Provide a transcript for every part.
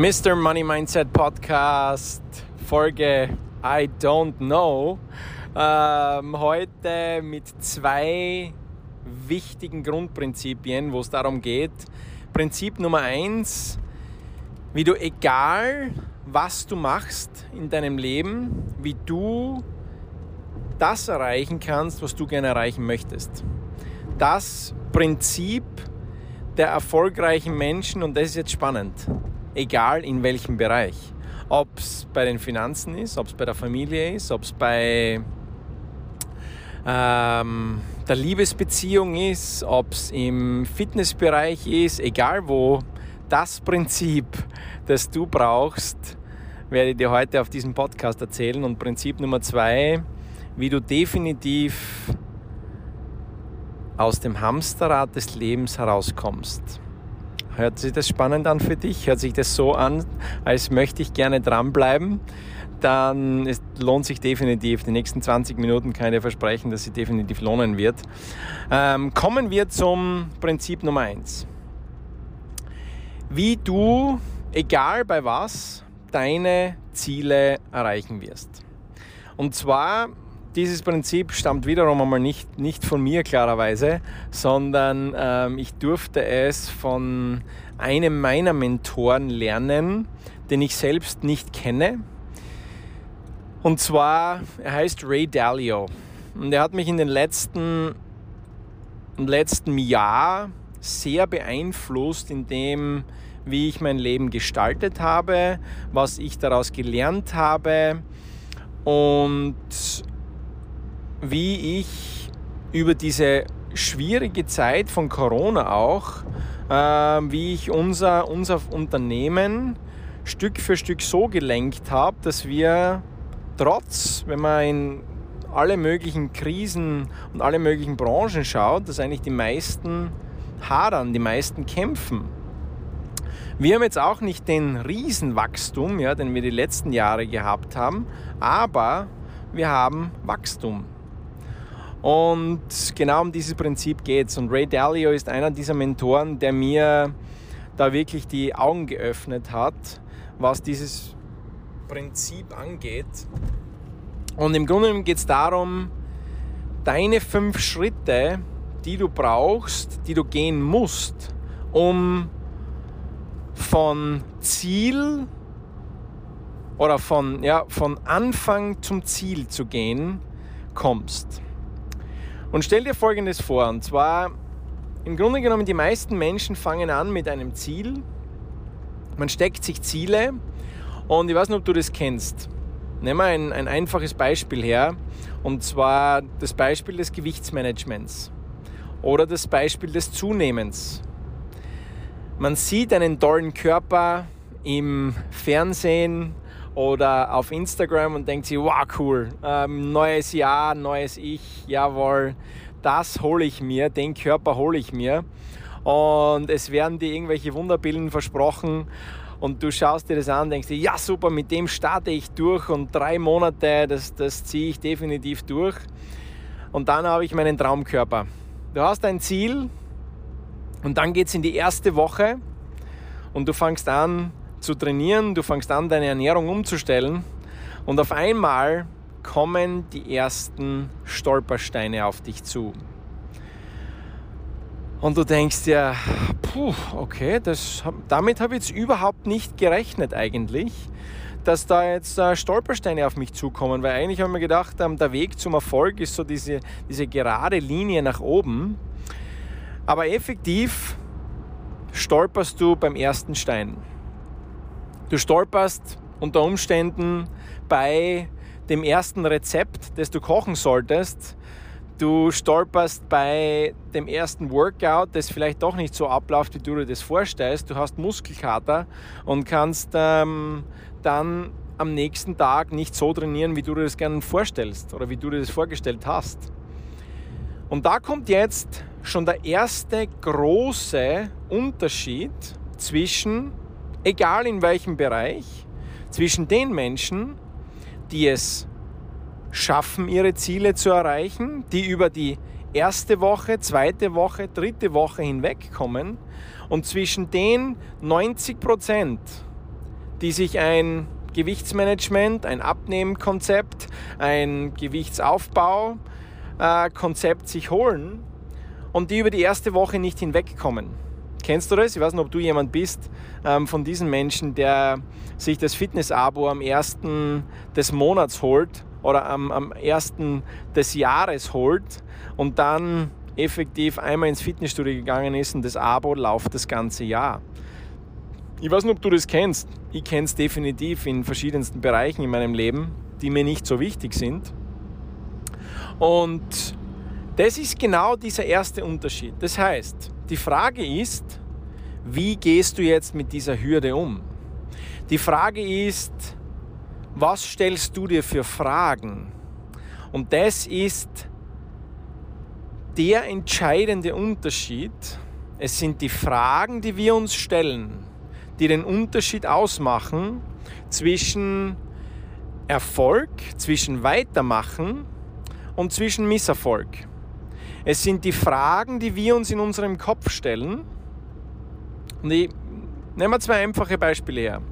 Mr. Money Mindset Podcast, Folge I Don't Know. Ähm, heute mit zwei wichtigen Grundprinzipien, wo es darum geht. Prinzip Nummer eins, wie du egal was du machst in deinem Leben, wie du das erreichen kannst, was du gerne erreichen möchtest. Das Prinzip der erfolgreichen Menschen, und das ist jetzt spannend, egal in welchem Bereich. Ob es bei den Finanzen ist, ob es bei der Familie ist, ob es bei ähm, der Liebesbeziehung ist, ob es im Fitnessbereich ist, egal wo, das Prinzip, das du brauchst, werde ich dir heute auf diesem Podcast erzählen. Und Prinzip Nummer zwei, wie du definitiv aus dem Hamsterrad des Lebens herauskommst. Hört sich das spannend an für dich? Hört sich das so an, als möchte ich gerne dranbleiben? Dann es lohnt sich definitiv. Die nächsten 20 Minuten kann ich dir versprechen, dass sie definitiv lohnen wird. Ähm, kommen wir zum Prinzip Nummer 1. Wie du, egal bei was, deine Ziele erreichen wirst. Und zwar dieses Prinzip stammt wiederum einmal nicht, nicht von mir klarerweise, sondern ähm, ich durfte es von einem meiner Mentoren lernen, den ich selbst nicht kenne. Und zwar, er heißt Ray Dalio. Und er hat mich in den letzten, im letzten Jahr sehr beeinflusst, in dem, wie ich mein Leben gestaltet habe, was ich daraus gelernt habe und wie ich über diese schwierige Zeit von Corona auch, äh, wie ich unser, unser Unternehmen Stück für Stück so gelenkt habe, dass wir trotz, wenn man in alle möglichen Krisen und alle möglichen Branchen schaut, dass eigentlich die meisten hadern, die meisten kämpfen. Wir haben jetzt auch nicht den Riesenwachstum, ja, den wir die letzten Jahre gehabt haben, aber wir haben Wachstum. Und genau um dieses Prinzip geht es. Und Ray Dalio ist einer dieser Mentoren, der mir da wirklich die Augen geöffnet hat, was dieses Prinzip angeht. Und im Grunde geht es darum, deine fünf Schritte, die du brauchst, die du gehen musst, um von Ziel oder von, ja, von Anfang zum Ziel zu gehen, kommst. Und stell dir Folgendes vor, und zwar im Grunde genommen, die meisten Menschen fangen an mit einem Ziel. Man steckt sich Ziele und ich weiß nicht, ob du das kennst. Nehmen wir ein, ein einfaches Beispiel her, und zwar das Beispiel des Gewichtsmanagements oder das Beispiel des Zunehmens. Man sieht einen tollen Körper im Fernsehen oder auf Instagram und denkt sich, wow, cool, ähm, neues Jahr, neues Ich, jawohl, das hole ich mir, den Körper hole ich mir. Und es werden dir irgendwelche Wunderbilden versprochen und du schaust dir das an denkst dir, ja super, mit dem starte ich durch und drei Monate, das, das ziehe ich definitiv durch. Und dann habe ich meinen Traumkörper. Du hast ein Ziel und dann geht es in die erste Woche und du fängst an, zu trainieren, du fängst an, deine Ernährung umzustellen und auf einmal kommen die ersten Stolpersteine auf dich zu. Und du denkst dir, puh, okay, das, damit habe ich jetzt überhaupt nicht gerechnet eigentlich, dass da jetzt äh, Stolpersteine auf mich zukommen, weil eigentlich habe ich mir gedacht, ähm, der Weg zum Erfolg ist so diese, diese gerade Linie nach oben. Aber effektiv stolperst du beim ersten Stein. Du stolperst unter Umständen bei dem ersten Rezept, das du kochen solltest. Du stolperst bei dem ersten Workout, das vielleicht doch nicht so abläuft, wie du dir das vorstellst. Du hast Muskelkater und kannst ähm, dann am nächsten Tag nicht so trainieren, wie du dir das gerne vorstellst oder wie du dir das vorgestellt hast. Und da kommt jetzt schon der erste große Unterschied zwischen egal in welchem Bereich, zwischen den Menschen, die es schaffen, ihre Ziele zu erreichen, die über die erste Woche, zweite Woche, dritte Woche hinwegkommen und zwischen den 90 Prozent, die sich ein Gewichtsmanagement, ein Abnehmkonzept, ein Gewichtsaufbaukonzept sich holen und die über die erste Woche nicht hinwegkommen. Kennst du das? Ich weiß nicht, ob du jemand bist ähm, von diesen Menschen, der sich das Fitness-Abo am ersten des Monats holt oder am, am ersten des Jahres holt und dann effektiv einmal ins Fitnessstudio gegangen ist und das Abo läuft das ganze Jahr. Ich weiß nicht, ob du das kennst. Ich kenne es definitiv in verschiedensten Bereichen in meinem Leben, die mir nicht so wichtig sind. Und das ist genau dieser erste Unterschied. Das heißt, die Frage ist, wie gehst du jetzt mit dieser Hürde um? Die Frage ist, was stellst du dir für Fragen? Und das ist der entscheidende Unterschied. Es sind die Fragen, die wir uns stellen, die den Unterschied ausmachen zwischen Erfolg, zwischen Weitermachen und zwischen Misserfolg. Es sind die Fragen, die wir uns in unserem Kopf stellen. Und ich nehme zwei einfache Beispiele her.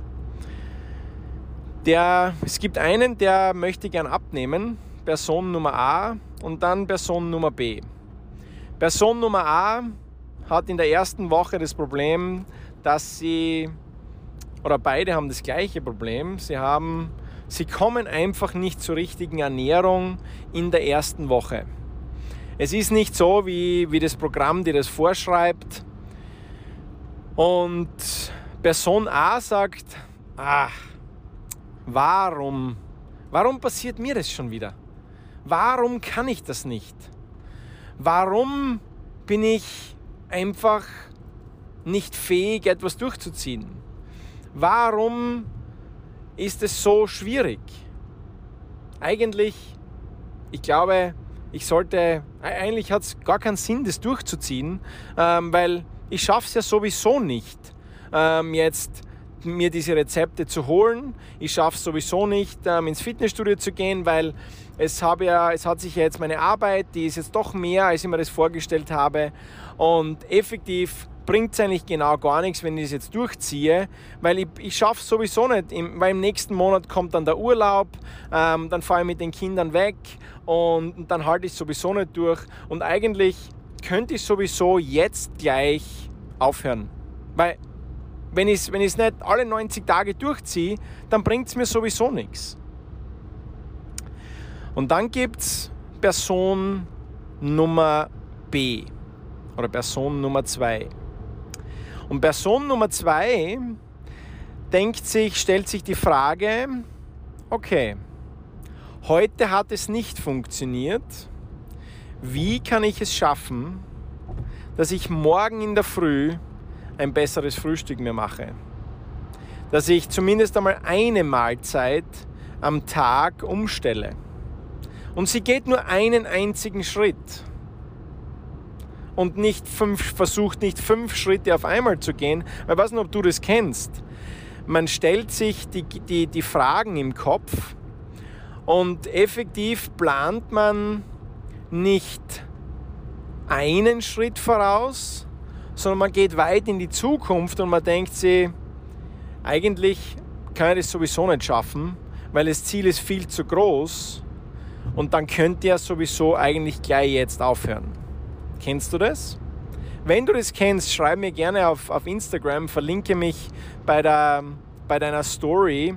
Der, es gibt einen, der möchte gern abnehmen, Person Nummer A und dann Person Nummer B. Person Nummer A hat in der ersten Woche das Problem, dass sie, oder beide haben das gleiche Problem, sie haben, sie kommen einfach nicht zur richtigen Ernährung in der ersten Woche. Es ist nicht so, wie, wie das Programm dir das vorschreibt. Und Person A sagt, ach, warum, warum passiert mir das schon wieder? Warum kann ich das nicht? Warum bin ich einfach nicht fähig, etwas durchzuziehen? Warum ist es so schwierig? Eigentlich, ich glaube, ich sollte, eigentlich hat es gar keinen Sinn, das durchzuziehen, ähm, weil ich schaffe es ja sowieso nicht, ähm, jetzt mir diese Rezepte zu holen. Ich schaffe es sowieso nicht, ähm, ins Fitnessstudio zu gehen, weil es, habe ja, es hat sich ja jetzt meine Arbeit, die ist jetzt doch mehr, als ich mir das vorgestellt habe. Und effektiv bringt es eigentlich genau gar nichts, wenn ich das jetzt durchziehe, weil ich, ich schaffe es sowieso nicht, weil im nächsten Monat kommt dann der Urlaub, ähm, dann fahre ich mit den Kindern weg und, dann halte ich es sowieso nicht durch. Und eigentlich könnte ich sowieso jetzt gleich aufhören, weil wenn ich es wenn nicht alle 90 Tage durchziehe, dann bringt es mir sowieso nichts. Und dann gibt es Person Nummer B oder Person Nummer 2. Und Person Nummer zwei denkt sich, stellt sich die Frage, okay, heute hat es nicht funktioniert. Wie kann ich es schaffen, dass ich morgen in der Früh ein besseres Frühstück mir mache? Dass ich zumindest einmal eine Mahlzeit am Tag umstelle. Und sie geht nur einen einzigen Schritt und nicht fünf, versucht nicht fünf Schritte auf einmal zu gehen. Weil ich weiß nicht, ob du das kennst. Man stellt sich die, die, die Fragen im Kopf und effektiv plant man nicht einen Schritt voraus, sondern man geht weit in die Zukunft und man denkt sich, eigentlich kann ich das sowieso nicht schaffen, weil das Ziel ist viel zu groß und dann könnt ihr sowieso eigentlich gleich jetzt aufhören. Kennst du das? Wenn du das kennst, schreib mir gerne auf, auf Instagram, verlinke mich bei, der, bei deiner Story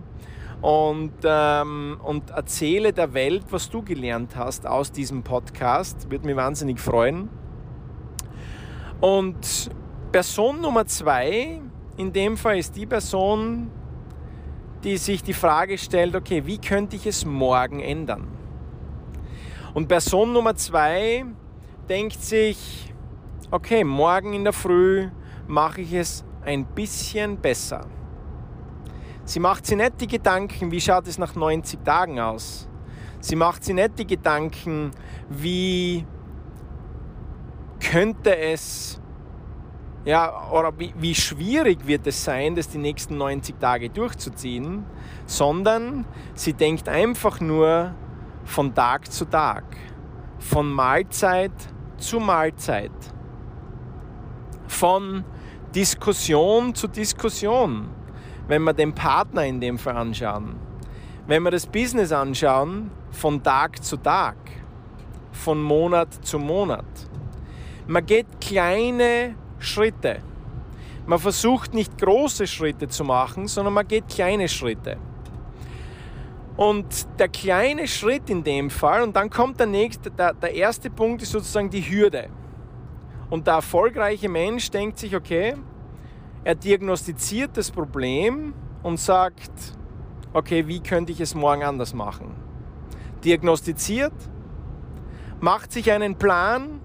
und, ähm, und erzähle der Welt, was du gelernt hast aus diesem Podcast. Würde mich wahnsinnig freuen. Und Person Nummer zwei in dem Fall ist die Person, die sich die Frage stellt, okay, wie könnte ich es morgen ändern? Und Person Nummer zwei denkt sich, okay, morgen in der Früh mache ich es ein bisschen besser. Sie macht sich nicht die Gedanken, wie schaut es nach 90 Tagen aus. Sie macht sich nicht die Gedanken, wie könnte es, ja, oder wie, wie schwierig wird es sein, das die nächsten 90 Tage durchzuziehen, sondern sie denkt einfach nur von Tag zu Tag von Mahlzeit zu Mahlzeit, von Diskussion zu Diskussion. Wenn wir den Partner in dem Fall anschauen, wenn wir das Business anschauen, von Tag zu Tag, von Monat zu Monat. Man geht kleine Schritte. Man versucht nicht große Schritte zu machen, sondern man geht kleine Schritte. Und der kleine Schritt in dem Fall, und dann kommt der nächste, der, der erste Punkt ist sozusagen die Hürde. Und der erfolgreiche Mensch denkt sich, okay, er diagnostiziert das Problem und sagt, okay, wie könnte ich es morgen anders machen? Diagnostiziert, macht sich einen Plan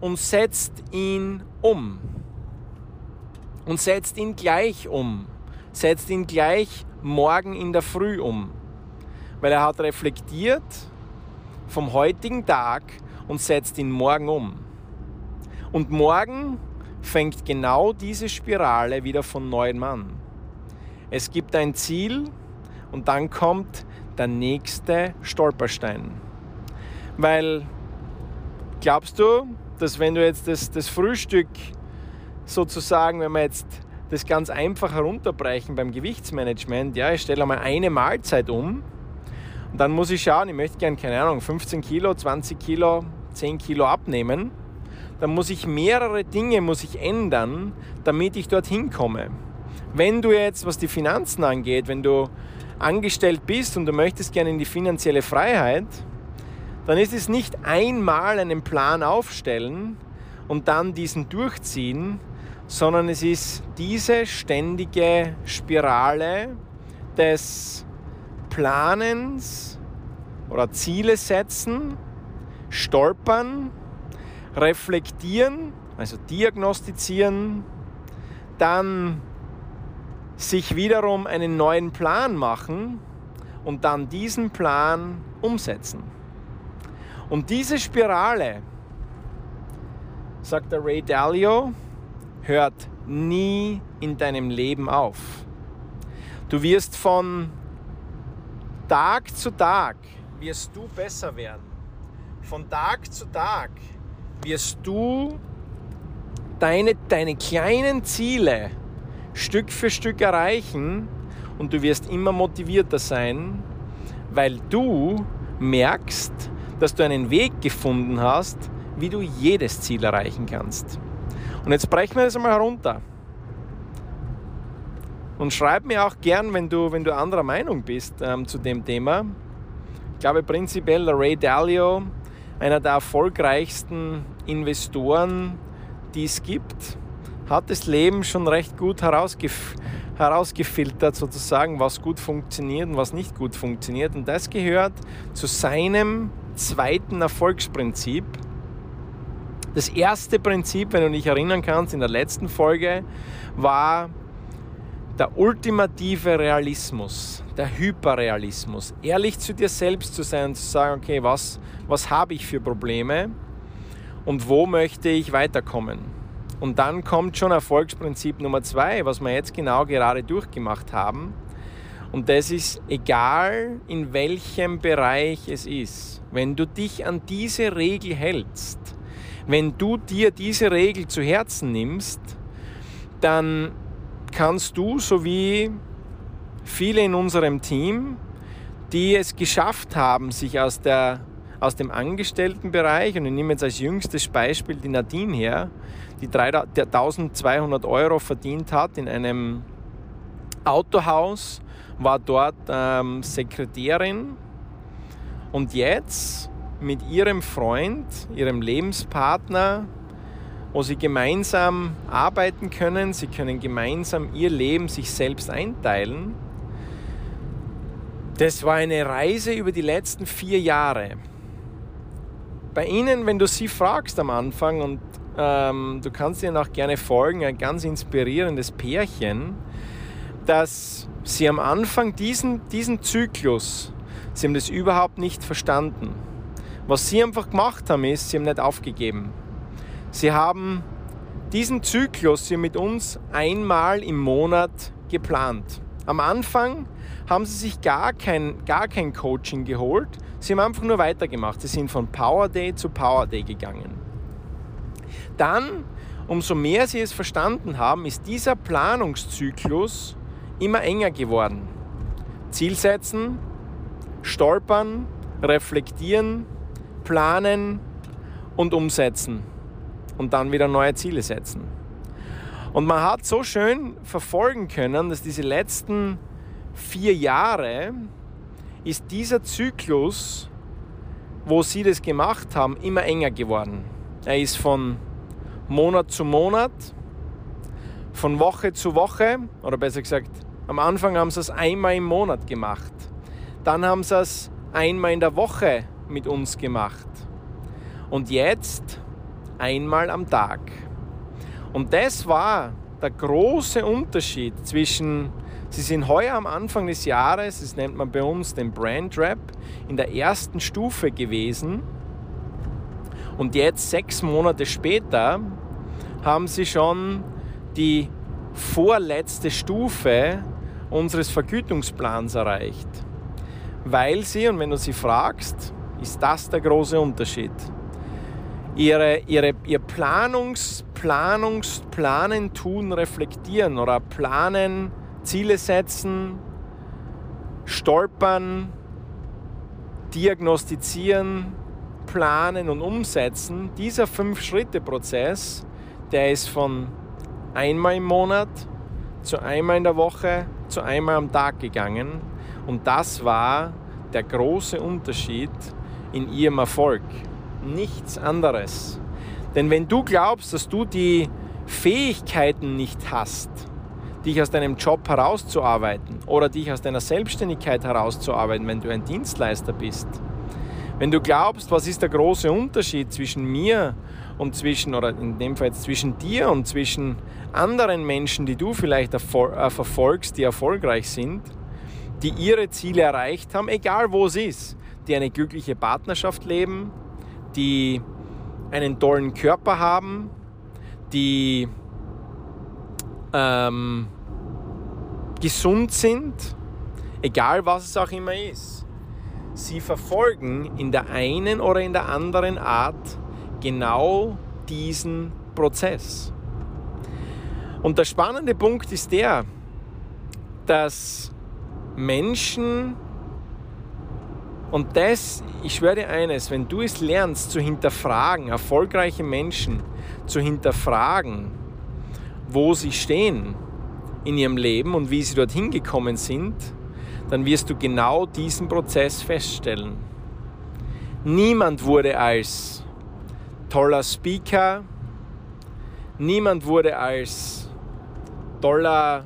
und setzt ihn um. Und setzt ihn gleich um. Setzt ihn gleich morgen in der Früh um. Weil er hat reflektiert vom heutigen Tag und setzt ihn morgen um. Und morgen fängt genau diese Spirale wieder von neuem an. Es gibt ein Ziel und dann kommt der nächste Stolperstein. Weil glaubst du, dass wenn du jetzt das, das Frühstück sozusagen, wenn wir jetzt das ganz einfach herunterbrechen beim Gewichtsmanagement, ja, ich stelle einmal eine Mahlzeit um und dann muss ich schauen, ich möchte gerne, keine Ahnung, 15 Kilo, 20 Kilo, 10 Kilo abnehmen, dann muss ich mehrere Dinge muss ich ändern, damit ich dorthin komme. Wenn du jetzt, was die Finanzen angeht, wenn du angestellt bist und du möchtest gerne in die finanzielle Freiheit, dann ist es nicht einmal einen Plan aufstellen und dann diesen durchziehen, sondern es ist diese ständige Spirale des Planens oder Ziele setzen, stolpern, reflektieren, also diagnostizieren, dann sich wiederum einen neuen Plan machen und dann diesen Plan umsetzen. Und diese Spirale, sagt der Ray Dalio, hört nie in deinem Leben auf. Du wirst von Tag zu Tag wirst du besser werden. Von Tag zu Tag wirst du deine, deine kleinen Ziele Stück für Stück erreichen und du wirst immer motivierter sein, weil du merkst, dass du einen Weg gefunden hast, wie du jedes Ziel erreichen kannst. Und jetzt brechen wir das einmal herunter. Und schreib mir auch gern, wenn du, wenn du anderer Meinung bist ähm, zu dem Thema. Ich glaube prinzipiell Ray Dalio, einer der erfolgreichsten Investoren, die es gibt, hat das Leben schon recht gut herausgef herausgefiltert, sozusagen, was gut funktioniert und was nicht gut funktioniert. Und das gehört zu seinem zweiten Erfolgsprinzip. Das erste Prinzip, wenn du dich erinnern kannst, in der letzten Folge, war der ultimative Realismus, der Hyperrealismus. Ehrlich zu dir selbst zu sein und zu sagen, okay, was, was habe ich für Probleme und wo möchte ich weiterkommen? Und dann kommt schon Erfolgsprinzip Nummer zwei, was wir jetzt genau gerade durchgemacht haben. Und das ist egal, in welchem Bereich es ist. Wenn du dich an diese Regel hältst, wenn du dir diese Regel zu Herzen nimmst, dann kannst du, so wie viele in unserem Team, die es geschafft haben, sich aus, der, aus dem Angestelltenbereich, und ich nehme jetzt als jüngstes Beispiel die Nadine her, die 1200 Euro verdient hat in einem Autohaus, war dort ähm, Sekretärin und jetzt mit ihrem Freund, ihrem Lebenspartner, wo sie gemeinsam arbeiten können, sie können gemeinsam ihr Leben sich selbst einteilen. Das war eine Reise über die letzten vier Jahre. Bei Ihnen, wenn du sie fragst am Anfang und ähm, du kannst ihnen auch gerne folgen, ein ganz inspirierendes Pärchen, dass sie am Anfang diesen, diesen Zyklus, sie haben das überhaupt nicht verstanden. Was sie einfach gemacht haben, ist, sie haben nicht aufgegeben. Sie haben diesen Zyklus hier mit uns einmal im Monat geplant. Am Anfang haben sie sich gar kein, gar kein Coaching geholt, sie haben einfach nur weitergemacht. Sie sind von Power Day zu Power Day gegangen. Dann, umso mehr sie es verstanden haben, ist dieser Planungszyklus immer enger geworden. Ziel setzen, stolpern, reflektieren, planen und umsetzen und dann wieder neue Ziele setzen. Und man hat so schön verfolgen können, dass diese letzten vier Jahre ist dieser Zyklus, wo sie das gemacht haben, immer enger geworden. Er ist von Monat zu Monat, von Woche zu Woche, oder besser gesagt, am Anfang haben sie es einmal im Monat gemacht. Dann haben sie es einmal in der Woche mit uns gemacht. Und jetzt einmal am Tag. Und das war der große Unterschied zwischen, sie sind heuer am Anfang des Jahres, das nennt man bei uns den Brand Rap, in der ersten Stufe gewesen. Und jetzt, sechs Monate später, haben sie schon die vorletzte Stufe unseres Vergütungsplans erreicht. Weil sie, und wenn du sie fragst, ist das der große Unterschied. Ihre, ihre, ihr Planungs, Planungs, Planen, Tun, Reflektieren oder Planen, Ziele setzen, Stolpern, Diagnostizieren, Planen und Umsetzen, dieser Fünf-Schritte-Prozess, der ist von einmal im Monat zu einmal in der Woche zu einmal am Tag gegangen. Und das war der große Unterschied in ihrem Erfolg. Nichts anderes. Denn wenn du glaubst, dass du die Fähigkeiten nicht hast, dich aus deinem Job herauszuarbeiten oder dich aus deiner Selbstständigkeit herauszuarbeiten, wenn du ein Dienstleister bist, wenn du glaubst, was ist der große Unterschied zwischen mir und zwischen, oder in dem Fall jetzt zwischen dir und zwischen anderen Menschen, die du vielleicht äh, verfolgst, die erfolgreich sind, die ihre Ziele erreicht haben, egal wo es ist, die eine glückliche Partnerschaft leben, die einen tollen Körper haben, die ähm, gesund sind, egal was es auch immer ist. Sie verfolgen in der einen oder in der anderen Art genau diesen Prozess. Und der spannende Punkt ist der, dass Menschen, und das, ich schwöre dir eines, wenn du es lernst zu hinterfragen, erfolgreiche Menschen zu hinterfragen, wo sie stehen in ihrem Leben und wie sie dorthin gekommen sind, dann wirst du genau diesen Prozess feststellen. Niemand wurde als toller Speaker, niemand wurde als toller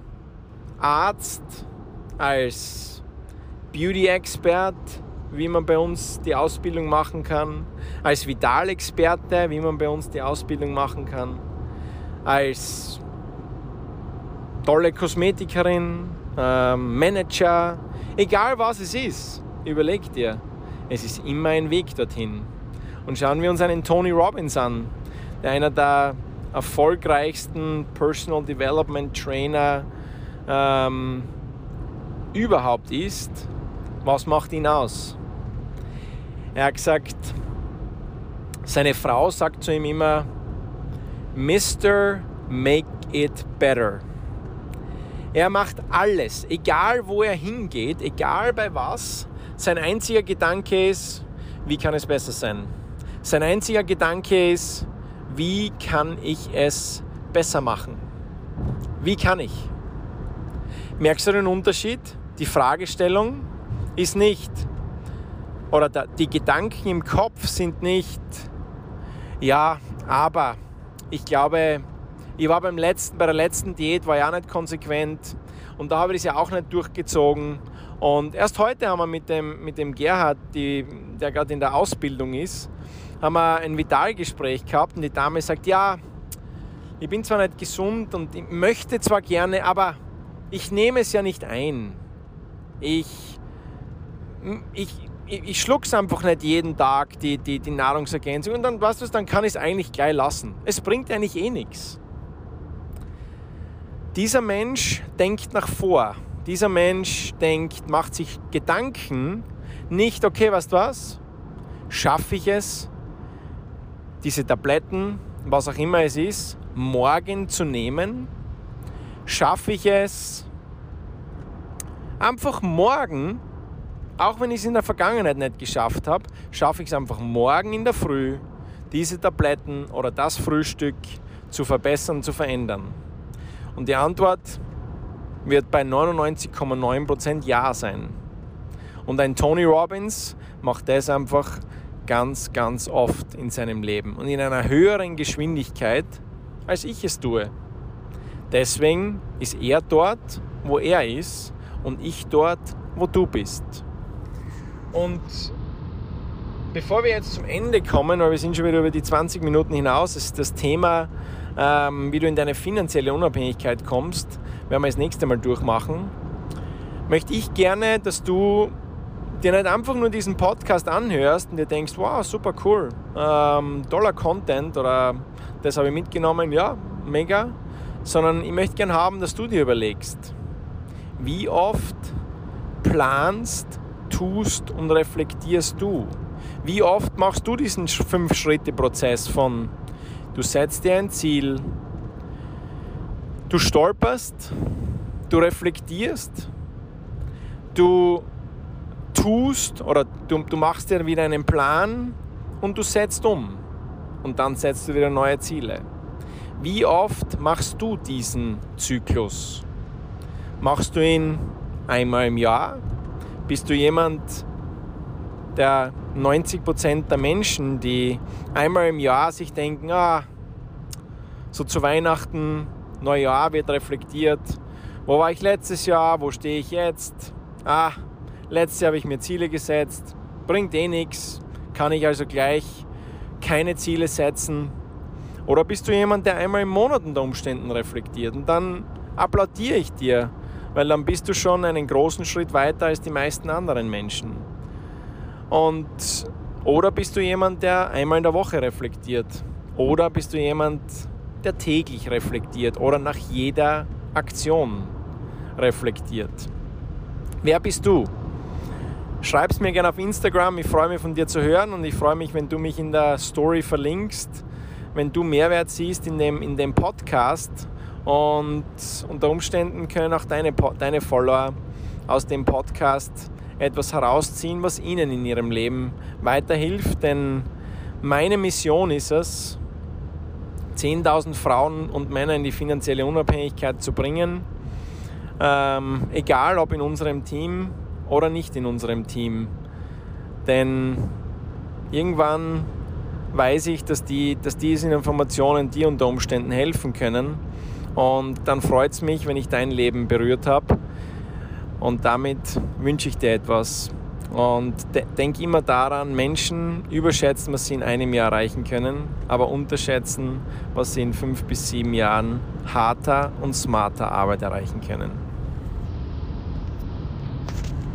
Arzt, als Beauty-Expert, wie man bei uns die Ausbildung machen kann, als Vitalexperte, wie man bei uns die Ausbildung machen kann, als tolle Kosmetikerin, äh, Manager, egal was es ist, überleg dir, es ist immer ein Weg dorthin. Und schauen wir uns einen Tony Robbins an, der einer der erfolgreichsten Personal Development Trainer ähm, überhaupt ist. Was macht ihn aus? Er hat gesagt, seine Frau sagt zu ihm immer, Mr. Make it better. Er macht alles, egal wo er hingeht, egal bei was. Sein einziger Gedanke ist, wie kann es besser sein? Sein einziger Gedanke ist, wie kann ich es besser machen? Wie kann ich? Merkst du den Unterschied? Die Fragestellung ist nicht, oder die Gedanken im Kopf sind nicht, ja, aber ich glaube, ich war beim letzten, bei der letzten Diät, war ja nicht konsequent und da habe ich es ja auch nicht durchgezogen. Und erst heute haben wir mit dem, mit dem Gerhard, die, der gerade in der Ausbildung ist, haben wir ein Vitalgespräch gehabt und die Dame sagt, ja, ich bin zwar nicht gesund und ich möchte zwar gerne, aber ich nehme es ja nicht ein. Ich, ich, ich, schluck's einfach nicht jeden Tag, die, die, die Nahrungsergänzung. Und dann, weißt du, dann kann ich es eigentlich gleich lassen. Es bringt eigentlich eh nichts. Dieser Mensch denkt nach vor. Dieser Mensch denkt, macht sich Gedanken, nicht, okay, weißt du was, schaffe ich es, diese Tabletten, was auch immer es ist, morgen zu nehmen? Schaffe ich es, einfach morgen, auch wenn ich es in der Vergangenheit nicht geschafft habe, schaffe ich es einfach morgen in der Früh, diese Tabletten oder das Frühstück zu verbessern, zu verändern. Und die Antwort wird bei 99,9% Ja sein. Und ein Tony Robbins macht das einfach ganz, ganz oft in seinem Leben und in einer höheren Geschwindigkeit, als ich es tue. Deswegen ist er dort, wo er ist und ich dort, wo du bist. Und bevor wir jetzt zum Ende kommen, weil wir sind schon wieder über die 20 Minuten hinaus, ist das Thema, wie du in deine finanzielle Unabhängigkeit kommst, werden wir das nächste Mal durchmachen. Möchte ich gerne, dass du dir nicht einfach nur diesen Podcast anhörst und dir denkst, wow, super cool, ähm, toller Content oder das habe ich mitgenommen, ja, mega, sondern ich möchte gerne haben, dass du dir überlegst, wie oft planst, tust und reflektierst du? Wie oft machst du diesen Fünf-Schritte-Prozess von, du setzt dir ein Ziel, du stolperst, du reflektierst, du tust oder du, du machst dir wieder einen Plan und du setzt um und dann setzt du wieder neue Ziele. Wie oft machst du diesen Zyklus? Machst du ihn einmal im Jahr? Bist du jemand, der 90% der Menschen, die einmal im Jahr sich denken, ah, so zu Weihnachten, Neujahr wird reflektiert, wo war ich letztes Jahr, wo stehe ich jetzt? Ah, letztes Jahr habe ich mir Ziele gesetzt, bringt eh nichts, kann ich also gleich keine Ziele setzen. Oder bist du jemand, der einmal im Monat unter Umständen reflektiert? Und dann applaudiere ich dir, weil dann bist du schon einen großen Schritt weiter als die meisten anderen Menschen. Und oder bist du jemand, der einmal in der Woche reflektiert? Oder bist du jemand, der täglich reflektiert oder nach jeder Aktion reflektiert? Wer bist du? Schreib es mir gerne auf Instagram. Ich freue mich von dir zu hören und ich freue mich, wenn du mich in der Story verlinkst, wenn du Mehrwert siehst in dem, in dem Podcast und unter Umständen können auch deine, deine Follower aus dem Podcast etwas herausziehen, was ihnen in ihrem Leben weiterhilft. Denn meine Mission ist es, 10.000 Frauen und Männer in die finanzielle Unabhängigkeit zu bringen. Ähm, egal ob in unserem Team oder nicht in unserem Team. Denn irgendwann weiß ich, dass, die, dass diese Informationen dir unter Umständen helfen können. Und dann freut es mich, wenn ich dein Leben berührt habe. Und damit wünsche ich dir etwas. Und de denk immer daran, Menschen überschätzen, was sie in einem Jahr erreichen können, aber unterschätzen, was sie in fünf bis sieben Jahren harter und smarter Arbeit erreichen können.